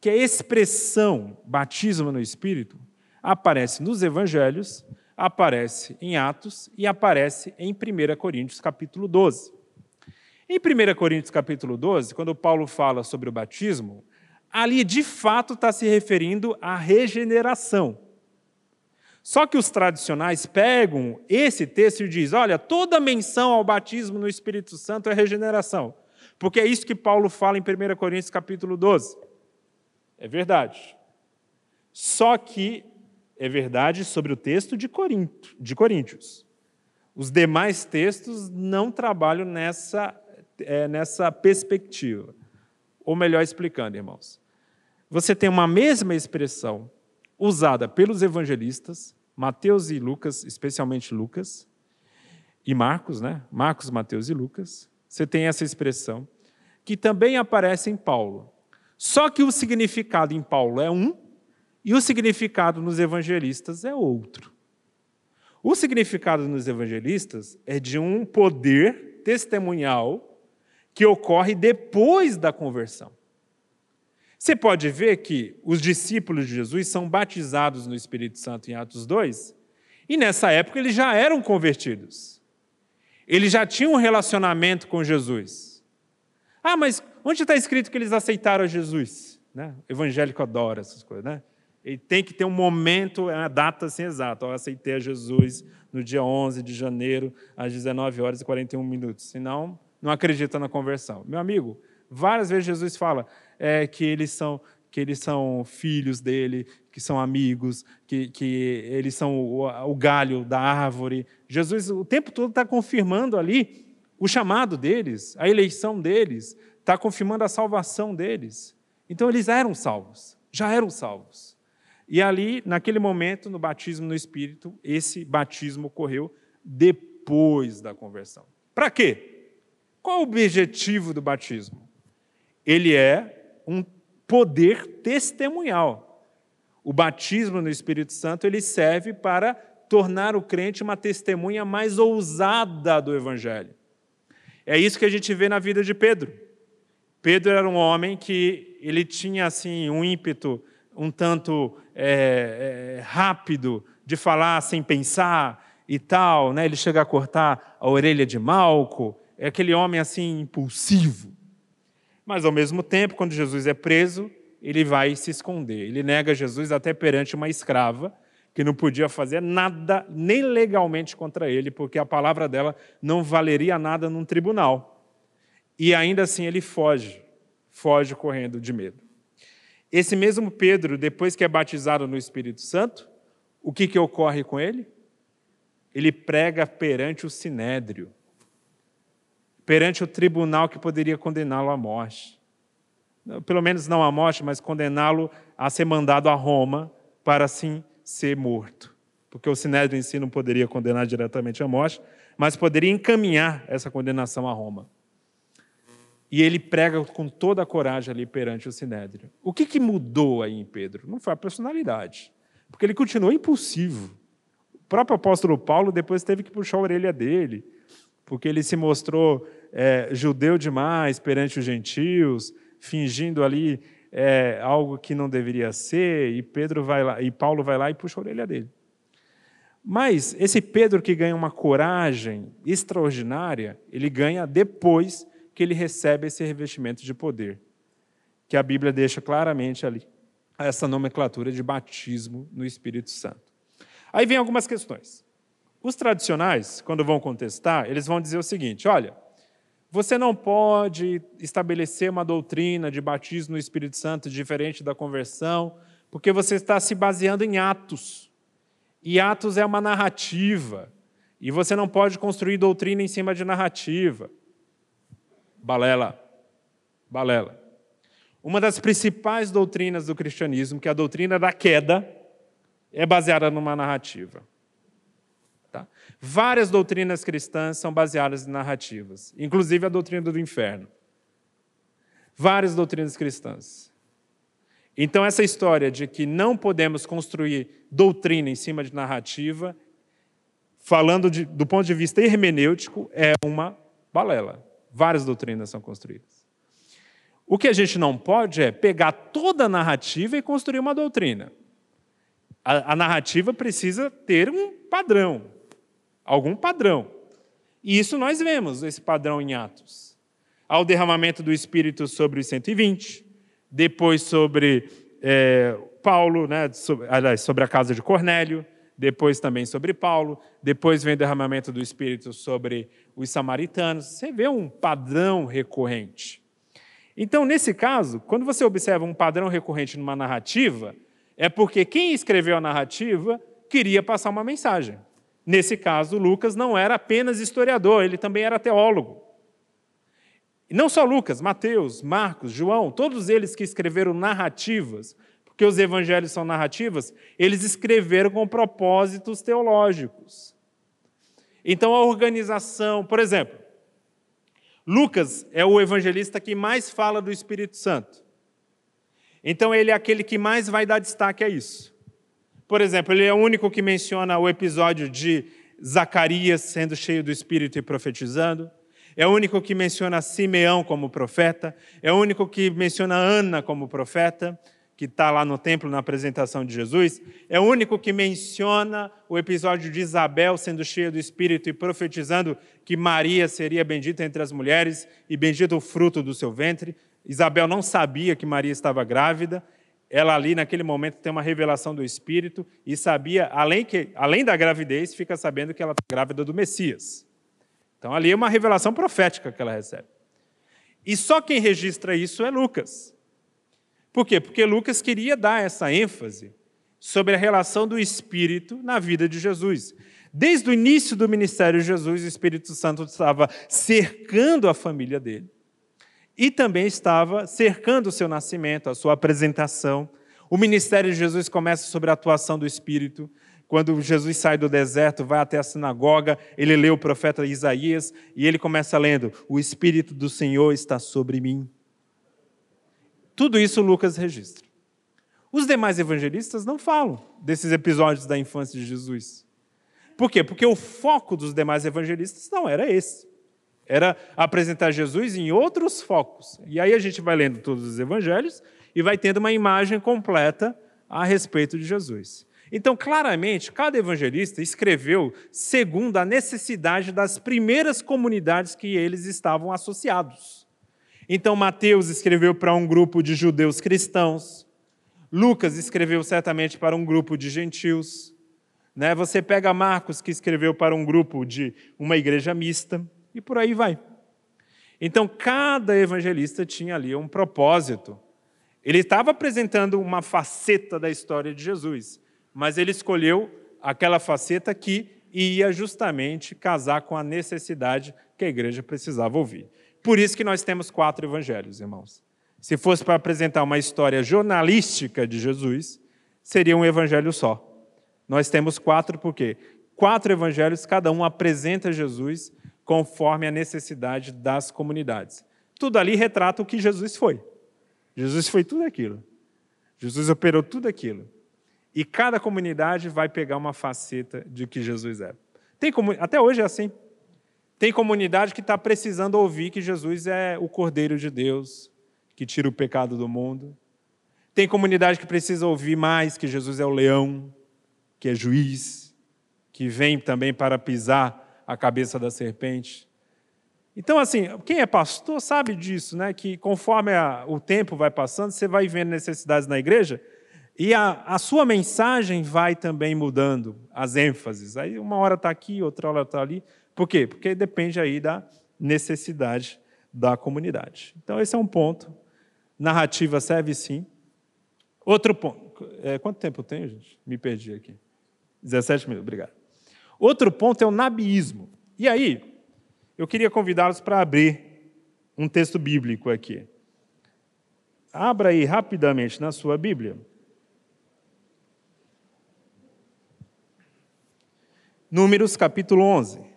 que a expressão batismo no Espírito aparece nos evangelhos, aparece em Atos e aparece em 1 Coríntios capítulo 12. Em 1 Coríntios capítulo 12, quando Paulo fala sobre o batismo, ali de fato está se referindo à regeneração. Só que os tradicionais pegam esse texto e dizem: olha, toda menção ao batismo no Espírito Santo é regeneração. Porque é isso que Paulo fala em 1 Coríntios capítulo 12. É verdade. Só que é verdade sobre o texto de, Corinto, de Coríntios. Os demais textos não trabalham nessa, é, nessa perspectiva. Ou melhor explicando, irmãos. Você tem uma mesma expressão usada pelos evangelistas, Mateus e Lucas, especialmente Lucas, e Marcos, né? Marcos, Mateus e Lucas. Você tem essa expressão, que também aparece em Paulo. Só que o significado em Paulo é um e o significado nos evangelistas é outro. O significado nos evangelistas é de um poder testemunhal que ocorre depois da conversão. Você pode ver que os discípulos de Jesus são batizados no Espírito Santo em Atos 2, e nessa época eles já eram convertidos. Eles já tinham um relacionamento com Jesus. Ah, mas onde está escrito que eles aceitaram Jesus? Né? O evangélico adora essas coisas, né? Ele tem que ter um momento, é uma data assim exata. Eu aceitei a Jesus no dia 11 de janeiro, às 19 horas e 41 minutos. Senão, não acredita na conversão. Meu amigo, várias vezes Jesus fala: é, que eles são que eles são filhos dele, que são amigos, que, que eles são o, o galho da árvore. Jesus o tempo todo está confirmando ali o chamado deles, a eleição deles, está confirmando a salvação deles. Então eles eram salvos, já eram salvos. E ali, naquele momento, no batismo no Espírito, esse batismo ocorreu depois da conversão. Para quê? Qual o objetivo do batismo? Ele é um poder testemunhal. O batismo no Espírito Santo ele serve para tornar o crente uma testemunha mais ousada do Evangelho. É isso que a gente vê na vida de Pedro. Pedro era um homem que ele tinha assim um ímpeto um tanto é, é, rápido de falar sem pensar e tal, né? Ele chega a cortar a orelha de Malco. É aquele homem assim impulsivo. Mas, ao mesmo tempo, quando Jesus é preso, ele vai se esconder. Ele nega Jesus até perante uma escrava, que não podia fazer nada, nem legalmente contra ele, porque a palavra dela não valeria nada num tribunal. E ainda assim ele foge, foge correndo de medo. Esse mesmo Pedro, depois que é batizado no Espírito Santo, o que, que ocorre com ele? Ele prega perante o sinédrio perante o tribunal que poderia condená-lo à morte. Pelo menos não à morte, mas condená-lo a ser mandado a Roma para assim ser morto. Porque o Sinédrio em si não poderia condenar diretamente à morte, mas poderia encaminhar essa condenação a Roma. E ele prega com toda a coragem ali perante o Sinédrio. O que, que mudou aí em Pedro? Não foi a personalidade, porque ele continuou impulsivo. O próprio apóstolo Paulo depois teve que puxar a orelha dele, porque ele se mostrou é, judeu demais perante os gentios, fingindo ali é, algo que não deveria ser, e Pedro vai lá, e Paulo vai lá e puxa a orelha dele. Mas esse Pedro que ganha uma coragem extraordinária, ele ganha depois que ele recebe esse revestimento de poder, que a Bíblia deixa claramente ali, essa nomenclatura de batismo no Espírito Santo. Aí vem algumas questões. Os tradicionais, quando vão contestar, eles vão dizer o seguinte: olha, você não pode estabelecer uma doutrina de batismo no Espírito Santo diferente da conversão, Porque você está se baseando em atos. E atos é uma narrativa. E você não pode construir doutrina em cima de narrativa. Balela. Balela. Uma das principais doutrinas do cristianismo, que é a doutrina da queda, é baseada numa narrativa. Tá? Várias doutrinas cristãs são baseadas em narrativas, inclusive a doutrina do inferno. Várias doutrinas cristãs. Então, essa história de que não podemos construir doutrina em cima de narrativa, falando de, do ponto de vista hermenêutico, é uma balela. Várias doutrinas são construídas. O que a gente não pode é pegar toda a narrativa e construir uma doutrina. A, a narrativa precisa ter um padrão, algum padrão. E isso nós vemos, esse padrão em Atos. Há o derramamento do Espírito sobre os 120, depois sobre é, Paulo, né, sobre, aliás, sobre a casa de Cornélio, depois também sobre Paulo, depois vem o derramamento do Espírito sobre os samaritanos. Você vê um padrão recorrente. Então, nesse caso, quando você observa um padrão recorrente numa narrativa, é porque quem escreveu a narrativa queria passar uma mensagem. Nesse caso, Lucas não era apenas historiador, ele também era teólogo. E não só Lucas, Mateus, Marcos, João, todos eles que escreveram narrativas, porque os evangelhos são narrativas, eles escreveram com propósitos teológicos. Então, a organização, por exemplo, Lucas é o evangelista que mais fala do Espírito Santo. Então ele é aquele que mais vai dar destaque a isso. Por exemplo, ele é o único que menciona o episódio de Zacarias sendo cheio do Espírito e profetizando. É o único que menciona Simeão como profeta. É o único que menciona Ana como profeta que está lá no templo na apresentação de Jesus, é o único que menciona o episódio de Isabel sendo cheia do Espírito e profetizando que Maria seria bendita entre as mulheres e bendito o fruto do seu ventre. Isabel não sabia que Maria estava grávida, ela ali naquele momento tem uma revelação do Espírito e sabia, além, que, além da gravidez, fica sabendo que ela está grávida do Messias. Então ali é uma revelação profética que ela recebe. E só quem registra isso é Lucas. Por quê? Porque Lucas queria dar essa ênfase sobre a relação do Espírito na vida de Jesus. Desde o início do ministério de Jesus, o Espírito Santo estava cercando a família dele e também estava cercando o seu nascimento, a sua apresentação. O ministério de Jesus começa sobre a atuação do Espírito. Quando Jesus sai do deserto, vai até a sinagoga, ele lê o profeta Isaías e ele começa lendo: O Espírito do Senhor está sobre mim tudo isso Lucas registra. Os demais evangelistas não falam desses episódios da infância de Jesus. Por quê? Porque o foco dos demais evangelistas não era esse. Era apresentar Jesus em outros focos. E aí a gente vai lendo todos os evangelhos e vai tendo uma imagem completa a respeito de Jesus. Então, claramente, cada evangelista escreveu segundo a necessidade das primeiras comunidades que eles estavam associados. Então, Mateus escreveu para um grupo de judeus cristãos, Lucas escreveu certamente para um grupo de gentios. Né? Você pega Marcos, que escreveu para um grupo de uma igreja mista, e por aí vai. Então, cada evangelista tinha ali um propósito. Ele estava apresentando uma faceta da história de Jesus, mas ele escolheu aquela faceta que ia justamente casar com a necessidade que a igreja precisava ouvir. Por isso que nós temos quatro evangelhos, irmãos. Se fosse para apresentar uma história jornalística de Jesus, seria um evangelho só. Nós temos quatro porque quatro evangelhos, cada um apresenta Jesus conforme a necessidade das comunidades. Tudo ali retrata o que Jesus foi. Jesus foi tudo aquilo. Jesus operou tudo aquilo. E cada comunidade vai pegar uma faceta de que Jesus é. Tem como, até hoje é assim. Tem comunidade que está precisando ouvir que Jesus é o Cordeiro de Deus, que tira o pecado do mundo. Tem comunidade que precisa ouvir mais que Jesus é o leão, que é juiz, que vem também para pisar a cabeça da serpente. Então, assim, quem é pastor sabe disso, né? Que conforme a, o tempo vai passando, você vai vendo necessidades na igreja e a, a sua mensagem vai também mudando, as ênfases. Aí uma hora está aqui, outra hora está ali. Por quê? Porque depende aí da necessidade da comunidade. Então, esse é um ponto. Narrativa serve sim. Outro ponto. é, quanto tempo eu tenho, gente? Me perdi aqui. 17 minutos, obrigado. Outro ponto é o nabiísmo. E aí, eu queria convidá-los para abrir um texto bíblico aqui. Abra aí rapidamente na sua Bíblia. Números capítulo 11.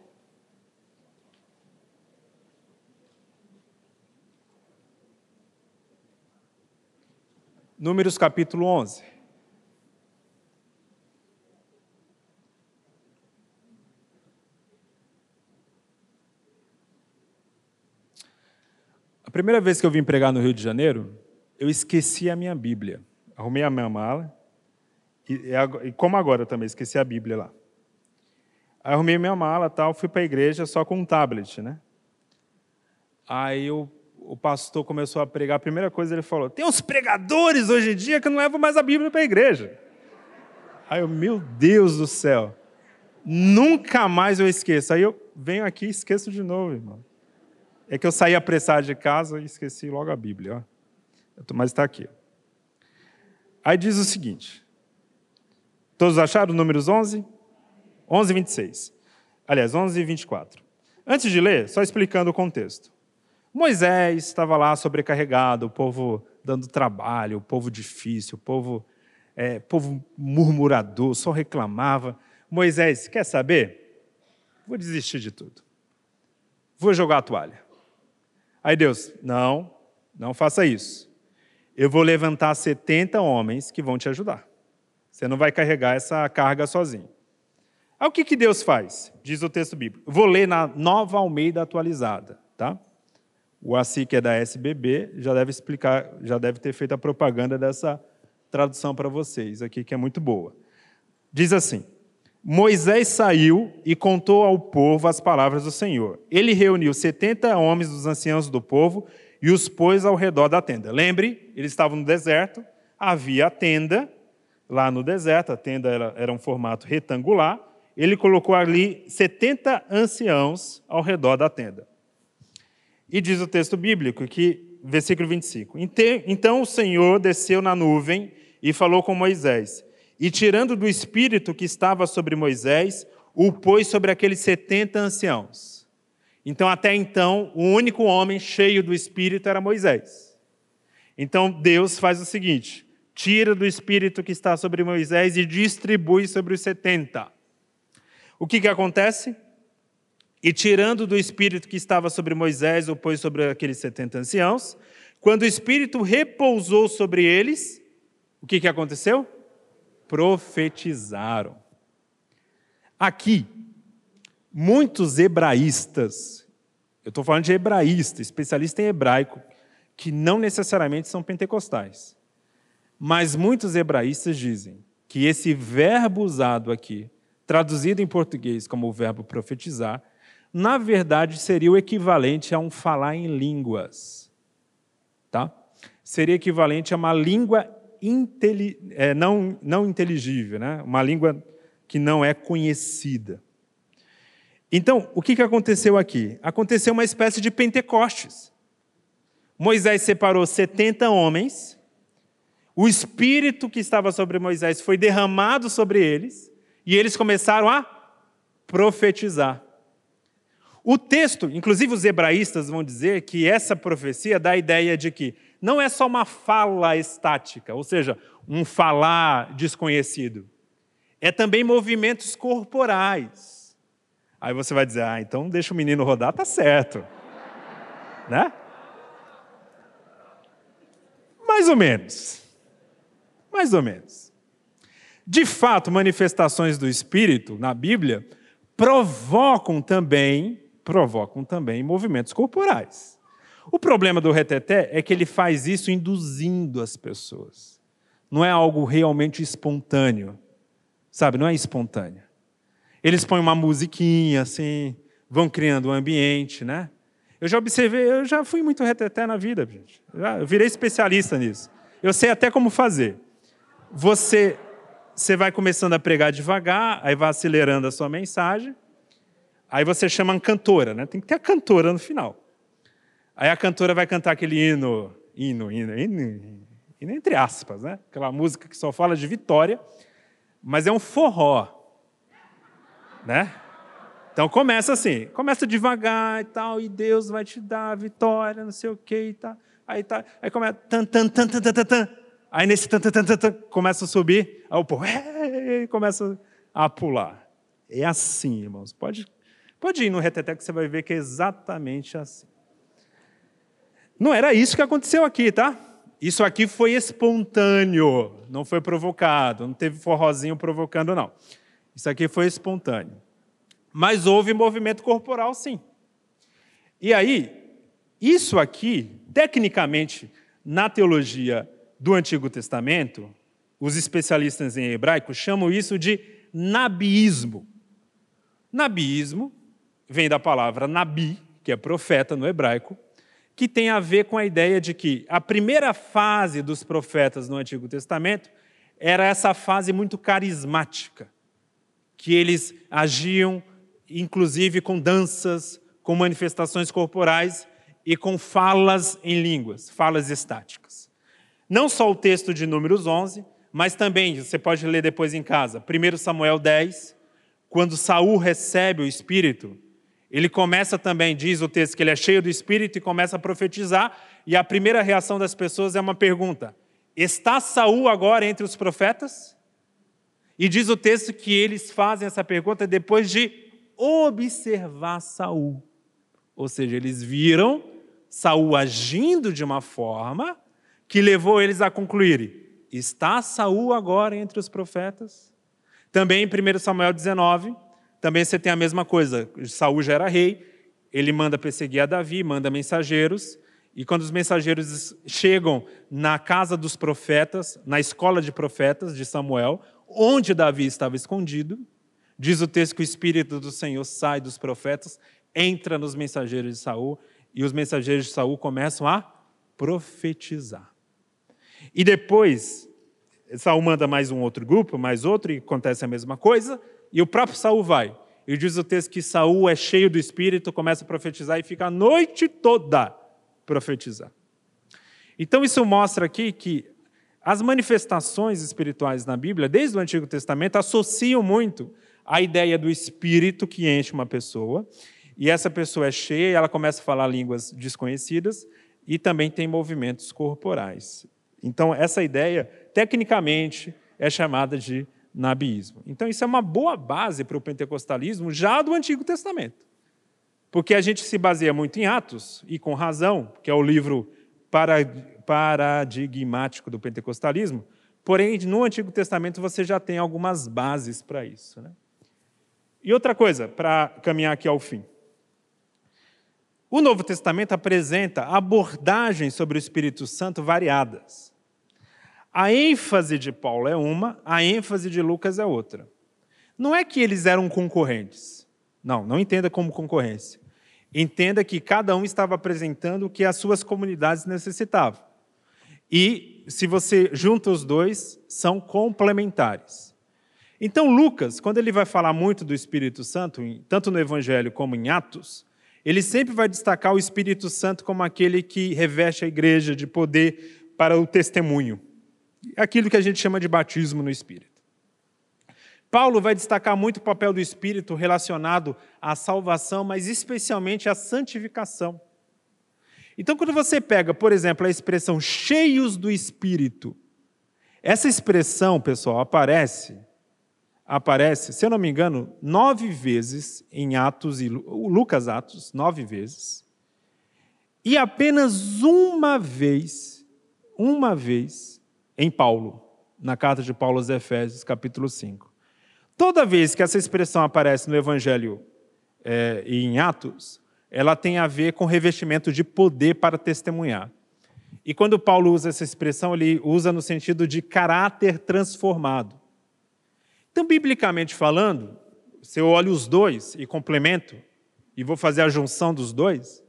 Números capítulo 11. A primeira vez que eu vim pregar no Rio de Janeiro, eu esqueci a minha Bíblia. Arrumei a minha mala, e, e como agora também, esqueci a Bíblia lá. Aí arrumei minha mala tal, fui para a igreja só com um tablet, né? Aí o, o pastor começou a pregar, a primeira coisa ele falou: tem uns pregadores hoje em dia que não levam mais a Bíblia para a igreja. Aí eu, meu Deus do céu, nunca mais eu esqueço. Aí eu venho aqui e esqueço de novo, irmão. É que eu saí apressado de casa e esqueci logo a Bíblia. Ó. Mas está aqui. Aí diz o seguinte: Todos acharam números 11? 11, 26. Aliás, 11 e 24. Antes de ler, só explicando o contexto. Moisés estava lá sobrecarregado, o povo dando trabalho, o povo difícil, o povo, é, povo murmurador, só reclamava. Moisés, quer saber? Vou desistir de tudo. Vou jogar a toalha. Aí Deus, não, não faça isso. Eu vou levantar 70 homens que vão te ajudar. Você não vai carregar essa carga sozinho. Aí o que, que Deus faz? Diz o texto bíblico. Vou ler na nova Almeida atualizada, tá? O Assi, que é da SBB, já deve explicar, já deve ter feito a propaganda dessa tradução para vocês aqui, que é muito boa. Diz assim: Moisés saiu e contou ao povo as palavras do Senhor. Ele reuniu 70 homens dos anciãos do povo e os pôs ao redor da tenda. Lembre, eles estavam no deserto, havia a tenda lá no deserto, a tenda era, era um formato retangular, ele colocou ali 70 anciãos ao redor da tenda. E diz o texto bíblico que, versículo 25: Então o Senhor desceu na nuvem e falou com Moisés, e tirando do espírito que estava sobre Moisés, o pôs sobre aqueles 70 anciãos. Então, até então, o único homem cheio do espírito era Moisés. Então, Deus faz o seguinte: tira do espírito que está sobre Moisés e distribui sobre os 70. O que, que acontece? E tirando do espírito que estava sobre Moisés, o pôs sobre aqueles 70 anciãos. Quando o espírito repousou sobre eles, o que, que aconteceu? Profetizaram. Aqui, muitos hebraístas, eu estou falando de hebraísta, especialista em hebraico, que não necessariamente são pentecostais. Mas muitos hebraístas dizem que esse verbo usado aqui, traduzido em português como o verbo profetizar, na verdade seria o equivalente a um falar em línguas. Tá? Seria equivalente a uma língua é, não, não inteligível, né? uma língua que não é conhecida. Então, o que, que aconteceu aqui? Aconteceu uma espécie de Pentecostes. Moisés separou 70 homens, o espírito que estava sobre Moisés foi derramado sobre eles, e eles começaram a profetizar. O texto, inclusive os hebraístas vão dizer que essa profecia dá a ideia de que não é só uma fala estática, ou seja, um falar desconhecido. É também movimentos corporais. Aí você vai dizer: "Ah, então deixa o menino rodar, tá certo". <laughs> né? Mais ou menos. Mais ou menos. De fato, manifestações do Espírito na Bíblia provocam também, provocam também movimentos corporais. O problema do reteté é que ele faz isso induzindo as pessoas. Não é algo realmente espontâneo. Sabe, não é espontâneo. Eles põem uma musiquinha assim, vão criando um ambiente, né? Eu já observei, eu já fui muito reteté na vida, gente. Eu virei especialista nisso. Eu sei até como fazer. Você você vai começando a pregar devagar, aí vai acelerando a sua mensagem, aí você chama a cantora, né? Tem que ter a cantora no final. Aí a cantora vai cantar aquele hino, hino, hino, hino, E entre aspas, né? Aquela música que só fala de vitória, mas é um forró, né? Então começa assim, começa devagar e tal, e Deus vai te dar a vitória, não sei o que e tal. Aí, tá, aí começa tan, tan, tan, tan, tan, tan. Aí nesse tan, tan, tan, tan, começa a subir, aí o povo começa a pular. É assim, irmãos. Pode, pode ir no reteté que você vai ver que é exatamente assim. Não era isso que aconteceu aqui, tá? Isso aqui foi espontâneo, não foi provocado, não teve forrozinho provocando, não. Isso aqui foi espontâneo. Mas houve movimento corporal, sim. E aí, isso aqui, tecnicamente, na teologia do Antigo Testamento, os especialistas em hebraico chamam isso de nabiismo. Nabiismo vem da palavra nabi, que é profeta no hebraico, que tem a ver com a ideia de que a primeira fase dos profetas no Antigo Testamento era essa fase muito carismática, que eles agiam inclusive com danças, com manifestações corporais e com falas em línguas, falas estáticas. Não só o texto de Números 11, mas também, você pode ler depois em casa, 1 Samuel 10, quando Saul recebe o Espírito, ele começa também, diz o texto, que ele é cheio do Espírito e começa a profetizar, e a primeira reação das pessoas é uma pergunta: Está Saul agora entre os profetas? E diz o texto que eles fazem essa pergunta depois de observar Saul. Ou seja, eles viram Saul agindo de uma forma que levou eles a concluírem: está Saul agora entre os profetas? Também em 1 Samuel 19, também você tem a mesma coisa. Saul já era rei, ele manda perseguir a Davi, manda mensageiros, e quando os mensageiros chegam na casa dos profetas, na escola de profetas de Samuel, onde Davi estava escondido, diz o texto que o espírito do Senhor sai dos profetas, entra nos mensageiros de Saul, e os mensageiros de Saul começam a profetizar. E depois, Saul manda mais um outro grupo, mais outro, e acontece a mesma coisa. E o próprio Saul vai. E diz o texto que Saul é cheio do espírito, começa a profetizar e fica a noite toda profetizar. Então isso mostra aqui que as manifestações espirituais na Bíblia, desde o Antigo Testamento, associam muito a ideia do espírito que enche uma pessoa, e essa pessoa é cheia, ela começa a falar línguas desconhecidas e também tem movimentos corporais. Então essa ideia, tecnicamente, é chamada de nabiísmo. Então, isso é uma boa base para o pentecostalismo já do Antigo Testamento. Porque a gente se baseia muito em Atos, e com razão, que é o livro paradigmático do pentecostalismo, porém, no Antigo Testamento você já tem algumas bases para isso. Né? E outra coisa, para caminhar aqui ao fim. O Novo Testamento apresenta abordagens sobre o Espírito Santo variadas. A ênfase de Paulo é uma, a ênfase de Lucas é outra. Não é que eles eram concorrentes. Não, não entenda como concorrência. Entenda que cada um estava apresentando o que as suas comunidades necessitavam. E, se você junta os dois, são complementares. Então, Lucas, quando ele vai falar muito do Espírito Santo, tanto no Evangelho como em Atos, ele sempre vai destacar o Espírito Santo como aquele que reveste a igreja de poder para o testemunho aquilo que a gente chama de batismo no Espírito. Paulo vai destacar muito o papel do Espírito relacionado à salvação, mas especialmente à santificação. Então, quando você pega, por exemplo, a expressão cheios do Espírito, essa expressão, pessoal, aparece, aparece, se eu não me engano, nove vezes em Atos e Lucas Atos, nove vezes, e apenas uma vez, uma vez em Paulo, na carta de Paulo aos Efésios, capítulo 5. Toda vez que essa expressão aparece no Evangelho é, e em Atos, ela tem a ver com revestimento de poder para testemunhar. E quando Paulo usa essa expressão, ele usa no sentido de caráter transformado. Então, biblicamente falando, se eu olho os dois e complemento, e vou fazer a junção dos dois,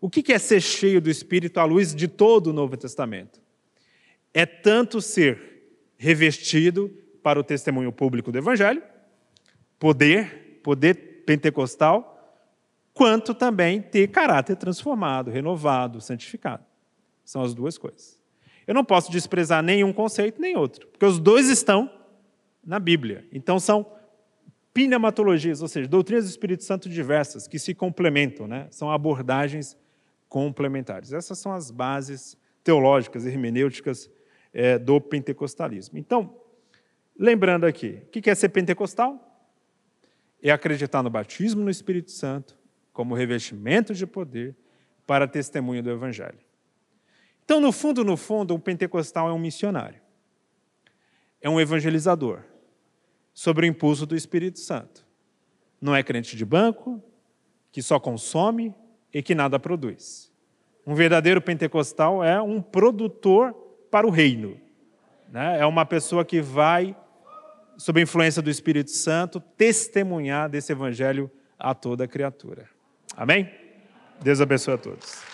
o que é ser cheio do Espírito à luz de todo o Novo Testamento? É tanto ser revestido para o testemunho público do Evangelho, poder, poder pentecostal, quanto também ter caráter transformado, renovado, santificado. São as duas coisas. eu não posso desprezar nenhum conceito nem outro, porque os dois estão na Bíblia. Então são pneumatologias, ou seja, doutrinas do Espírito Santo diversas que se complementam, né? São abordagens complementares. Essas são as bases teológicas e hermenêuticas é, do pentecostalismo. Então, lembrando aqui, o que é ser pentecostal? É acreditar no batismo no Espírito Santo como revestimento de poder para testemunho do Evangelho. Então, no fundo, no fundo, um pentecostal é um missionário, é um evangelizador, sob o impulso do Espírito Santo. Não é crente de banco, que só consome e que nada produz. Um verdadeiro pentecostal é um produtor para o reino. Né? É uma pessoa que vai, sob a influência do Espírito Santo, testemunhar desse evangelho a toda criatura. Amém? Deus abençoe a todos.